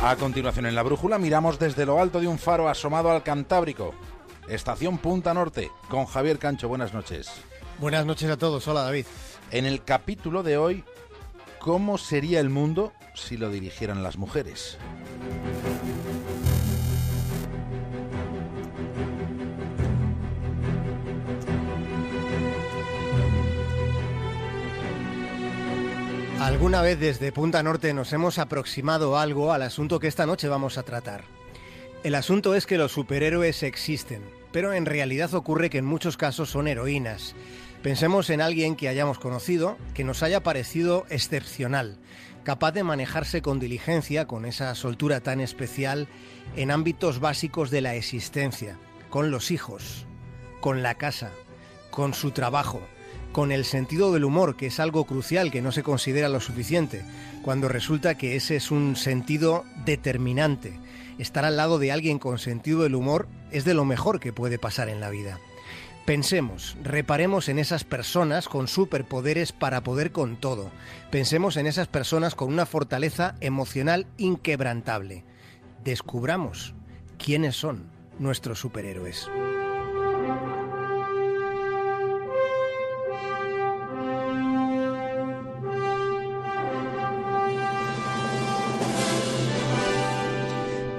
A continuación en la brújula miramos desde lo alto de un faro asomado al Cantábrico. Estación Punta Norte, con Javier Cancho. Buenas noches. Buenas noches a todos. Hola David. En el capítulo de hoy, ¿cómo sería el mundo si lo dirigieran las mujeres? Alguna vez desde Punta Norte nos hemos aproximado algo al asunto que esta noche vamos a tratar. El asunto es que los superhéroes existen, pero en realidad ocurre que en muchos casos son heroínas. Pensemos en alguien que hayamos conocido, que nos haya parecido excepcional, capaz de manejarse con diligencia, con esa soltura tan especial, en ámbitos básicos de la existencia, con los hijos, con la casa, con su trabajo, con el sentido del humor, que es algo crucial que no se considera lo suficiente, cuando resulta que ese es un sentido determinante. Estar al lado de alguien con sentido del humor es de lo mejor que puede pasar en la vida. Pensemos, reparemos en esas personas con superpoderes para poder con todo. Pensemos en esas personas con una fortaleza emocional inquebrantable. Descubramos quiénes son nuestros superhéroes.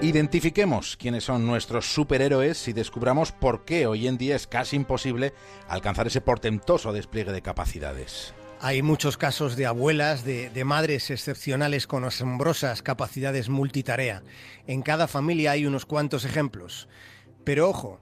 Identifiquemos quiénes son nuestros superhéroes y descubramos por qué hoy en día es casi imposible alcanzar ese portentoso despliegue de capacidades. Hay muchos casos de abuelas, de, madres excepcionales con asombrosas capacidades multitarea. En cada familia hay unos cuantos ejemplos. Pero ojo,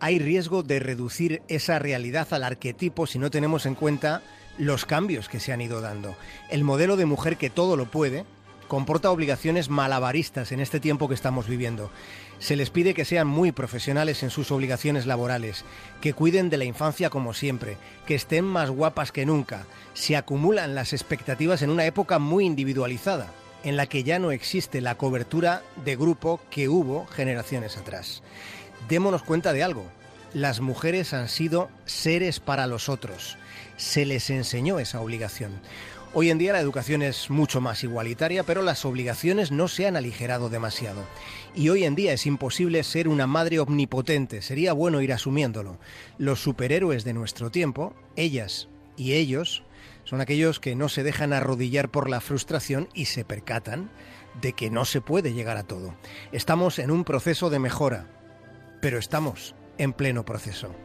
hay riesgo de reducir esa realidad al arquetipo si no tenemos en cuenta los cambios que se han ido dando. El modelo de mujer que todo lo puede, comporta obligaciones malabaristas en este tiempo que estamos viviendo. Se les pide que sean muy profesionales en sus obligaciones laborales, que cuiden de la infancia como siempre, que estén más guapas que nunca. Se acumulan las expectativas en una época muy individualizada, en la que ya no existe la cobertura de grupo que hubo generaciones atrás. Démonos cuenta de algo. Las mujeres han sido seres para los otros. Se les enseñó esa obligación. Hoy en día la educación es mucho más igualitaria, pero las obligaciones no se han aligerado demasiado. Y hoy en día es imposible ser una madre omnipotente, sería bueno ir asumiéndolo. Los superhéroes de nuestro tiempo, ellas y ellos, son aquellos que no se dejan arrodillar por la frustración y se percatan de que no se puede llegar a todo. Estamos en un proceso de mejora, pero estamos en pleno proceso.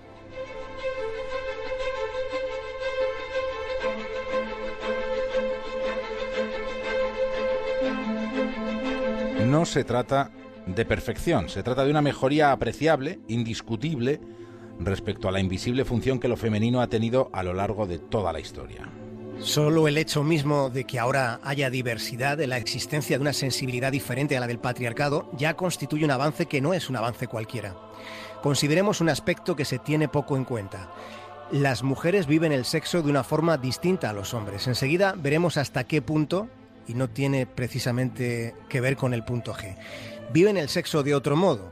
No se trata de perfección, se trata de una mejoría apreciable, indiscutible, respecto a la invisible función que lo femenino ha tenido a lo largo de toda la historia. Solo el hecho mismo de que ahora haya diversidad, de la existencia de una sensibilidad diferente a la del patriarcado, ya constituye un avance que no es un avance cualquiera. Consideremos un aspecto que se tiene poco en cuenta. Las mujeres viven el sexo de una forma distinta a los hombres. Enseguida veremos hasta qué punto y no tiene precisamente que ver con el punto G. Viven el sexo de otro modo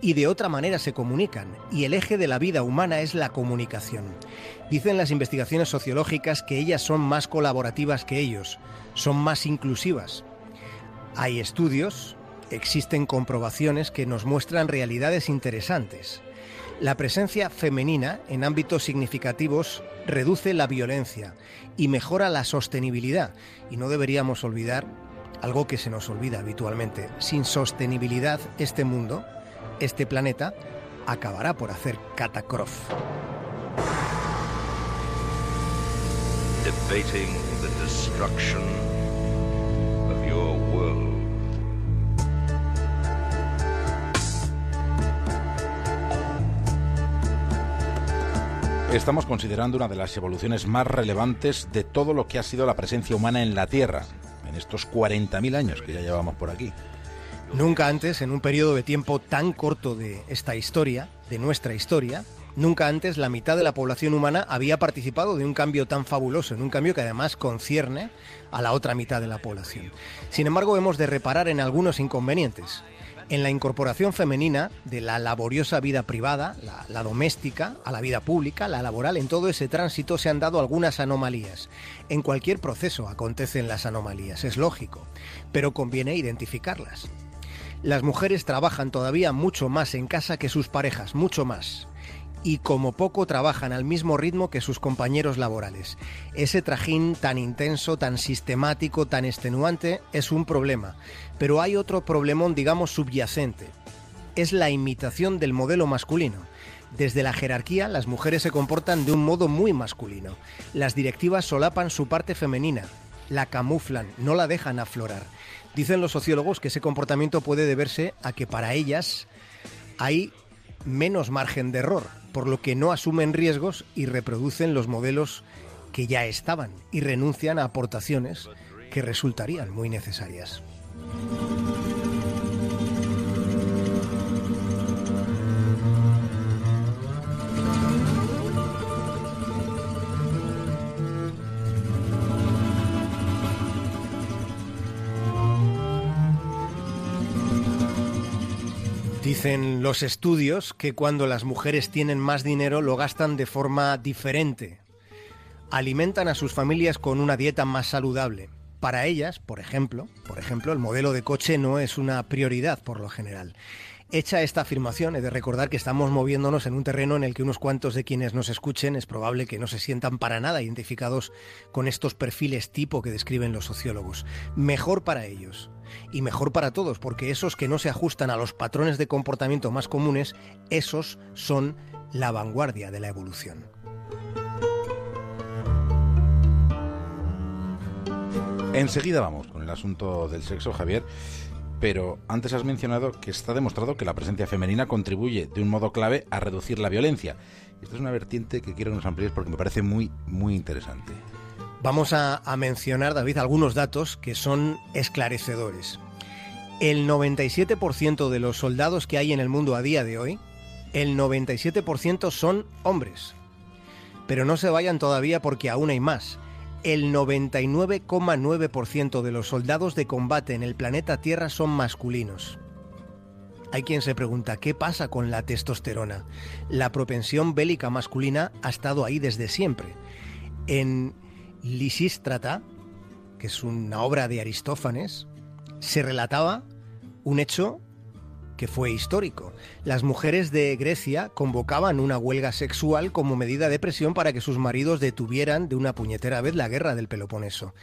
y de otra manera se comunican, y el eje de la vida humana es la comunicación. Dicen las investigaciones sociológicas que ellas son más colaborativas que ellos, son más inclusivas. Hay estudios, existen comprobaciones que nos muestran realidades interesantes. La presencia femenina en ámbitos significativos reduce la violencia y mejora la sostenibilidad. Y no deberíamos olvidar algo que se nos olvida habitualmente. Sin sostenibilidad, este mundo, este planeta, acabará por hacer catacrof. Debating the destruction Estamos considerando una de las evoluciones más relevantes de todo lo que ha sido la presencia humana en la Tierra, en estos 40.000 años que ya llevamos por aquí. Nunca antes, en un periodo de tiempo tan corto de esta historia, de nuestra historia, nunca antes la mitad de la población humana había participado de un cambio tan fabuloso, en un cambio que además concierne a la otra mitad de la población. Sin embargo, hemos de reparar en algunos inconvenientes. En la incorporación femenina de la laboriosa vida privada, la, doméstica, a la vida pública, la laboral, en todo ese tránsito se han dado algunas anomalías. En cualquier proceso acontecen las anomalías, es lógico, pero conviene identificarlas. Las mujeres trabajan todavía mucho más en casa que sus parejas, mucho más y como poco trabajan al mismo ritmo que sus compañeros laborales. Ese trajín tan intenso, tan sistemático, tan extenuante es un problema. Pero hay otro problemón, digamos, subyacente. Es la imitación del modelo masculino. Desde la jerarquía, las mujeres se comportan de un modo muy masculino. Las directivas solapan su parte femenina, la camuflan, no la dejan aflorar. Dicen los sociólogos que ese comportamiento puede deberse a que para ellas hay menos margen de error, por lo que no asumen riesgos y reproducen los modelos que ya estaban y renuncian a aportaciones que resultarían muy necesarias. Dicen los estudios que cuando las mujeres tienen más dinero lo gastan de forma diferente. Alimentan a sus familias con una dieta más saludable. Para ellas, por ejemplo, por ejemplo, el modelo de coche no es una prioridad por lo general. Hecha esta afirmación, he de recordar que estamos moviéndonos en un terreno en el que unos cuantos de quienes nos escuchen es probable que no se sientan para nada identificados con estos perfiles tipo que describen los sociólogos. Mejor para ellos y mejor para todos, porque esos que no se ajustan a los patrones de comportamiento más comunes, esos son la vanguardia de la evolución. Enseguida vamos con el asunto del sexo, Javier, pero antes has mencionado que está demostrado que la presencia femenina contribuye de un modo clave a reducir la violencia. Esto es una vertiente que quiero que nos amplíes porque me parece muy, muy interesante. Vamos a, mencionar, David, algunos datos que son esclarecedores. El 97% de los soldados que hay en el mundo a día de hoy, el 97% son hombres. Pero no se vayan todavía porque aún hay más. El 99,9% de los soldados de combate en el planeta Tierra son masculinos. Hay quien se pregunta, ¿qué pasa con la testosterona? La propensión bélica masculina ha estado ahí desde siempre. En Lisístrata, que es una obra de Aristófanes, se relataba un hecho que fue histórico. Las mujeres de Grecia convocaban una huelga sexual como medida de presión para que sus maridos detuvieran de una puñetera vez la guerra del Peloponeso.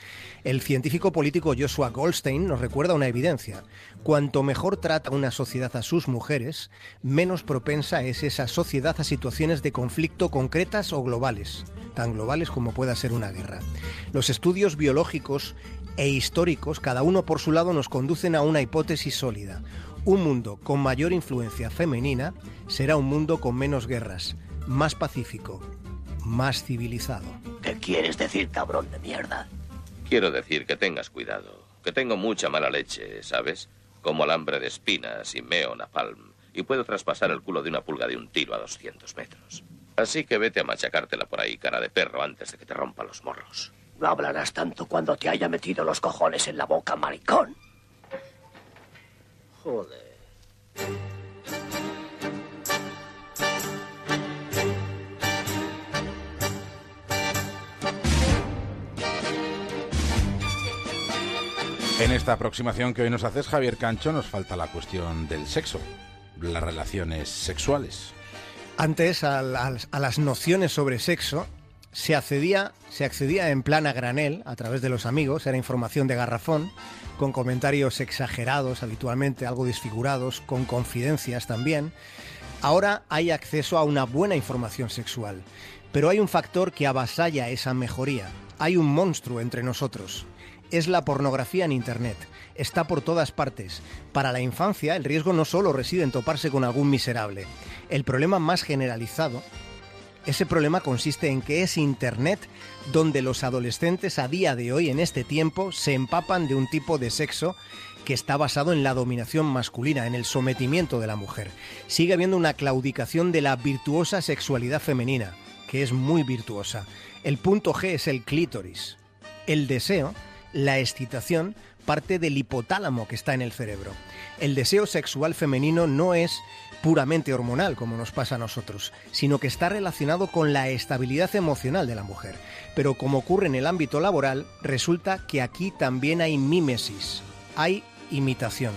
El científico político Joshua Goldstein nos recuerda una evidencia. Cuanto mejor trata una sociedad a sus mujeres, menos propensa es esa sociedad a situaciones de conflicto concretas o globales, tan globales como pueda ser una guerra. Los estudios biológicos e históricos, cada uno por su lado, nos conducen a una hipótesis sólida un mundo con mayor influencia femenina será un mundo con menos guerras, más pacífico, más civilizado. ¿Qué quieres decir, cabrón de mierda? Quiero decir que tengas cuidado, que tengo mucha mala leche, ¿sabes? Como alambre de espinas y meo napalm, y puedo traspasar el culo de una pulga de un tiro a 200 metros. Así que vete a machacártela por ahí, cara de perro, antes de que te rompa los morros. No hablarás tanto cuando te haya metido los cojones en la boca, maricón. Joder. En esta aproximación que hoy nos haces, Javier Cancho, nos falta la cuestión del sexo, las relaciones sexuales. Antes, a las, a las nociones sobre sexo, se accedía, se accedía en plan a granel, a través de los amigos, era información de garrafón, con comentarios exagerados habitualmente, algo desfigurados, con confidencias también. Ahora hay acceso a una buena información sexual, pero hay un factor que avasalla esa mejoría. Hay un monstruo entre nosotros. Es la pornografía en Internet. Está por todas partes. Para la infancia, el riesgo no solo reside en toparse con algún miserable. El problema más generalizado ese problema consiste en que es Internet donde los adolescentes a día de hoy, en este tiempo, se empapan de un tipo de sexo que está basado en la dominación masculina, en el sometimiento de la mujer. Sigue habiendo una claudicación de la virtuosa sexualidad femenina, que es muy virtuosa. El punto G es el clítoris. El deseo, la excitación, parte del hipotálamo que está en el cerebro. El deseo sexual femenino no es puramente hormonal, como nos pasa a nosotros, sino que está relacionado con la estabilidad emocional de la mujer. Pero como ocurre en el ámbito laboral, resulta que aquí también hay mímesis, hay imitación.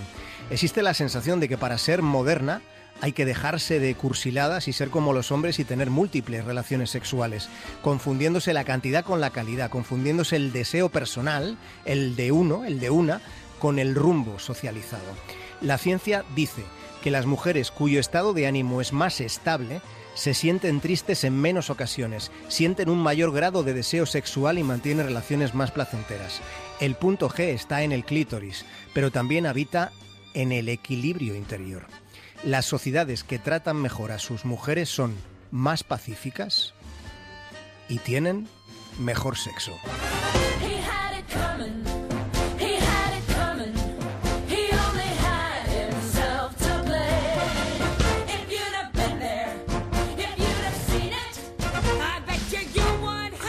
Existe la sensación de que para ser moderna hay que dejarse de cursiladas y ser como los hombres y tener múltiples relaciones sexuales, confundiéndose la cantidad con la calidad, confundiéndose el deseo personal, el de uno, el de una, con el rumbo socializado. La ciencia dice que las mujeres cuyo estado de ánimo es más estable se sienten tristes en menos ocasiones, sienten un mayor grado de deseo sexual y mantienen relaciones más placenteras. El punto G está en el clítoris, pero también habita en el equilibrio interior. Las sociedades que tratan mejor a sus mujeres son más pacíficas y tienen mejor sexo.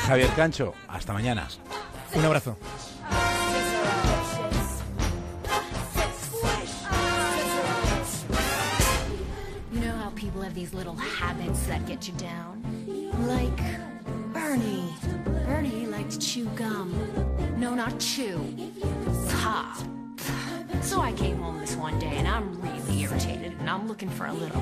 Javier Cancho, hasta mañana. Un abrazo. You know how people have these little habits that get you down? Like Bernie. Bernie liked to chew gum. No, not chew. Pop. So I came home this one day and I'm really irritated and I'm looking for a little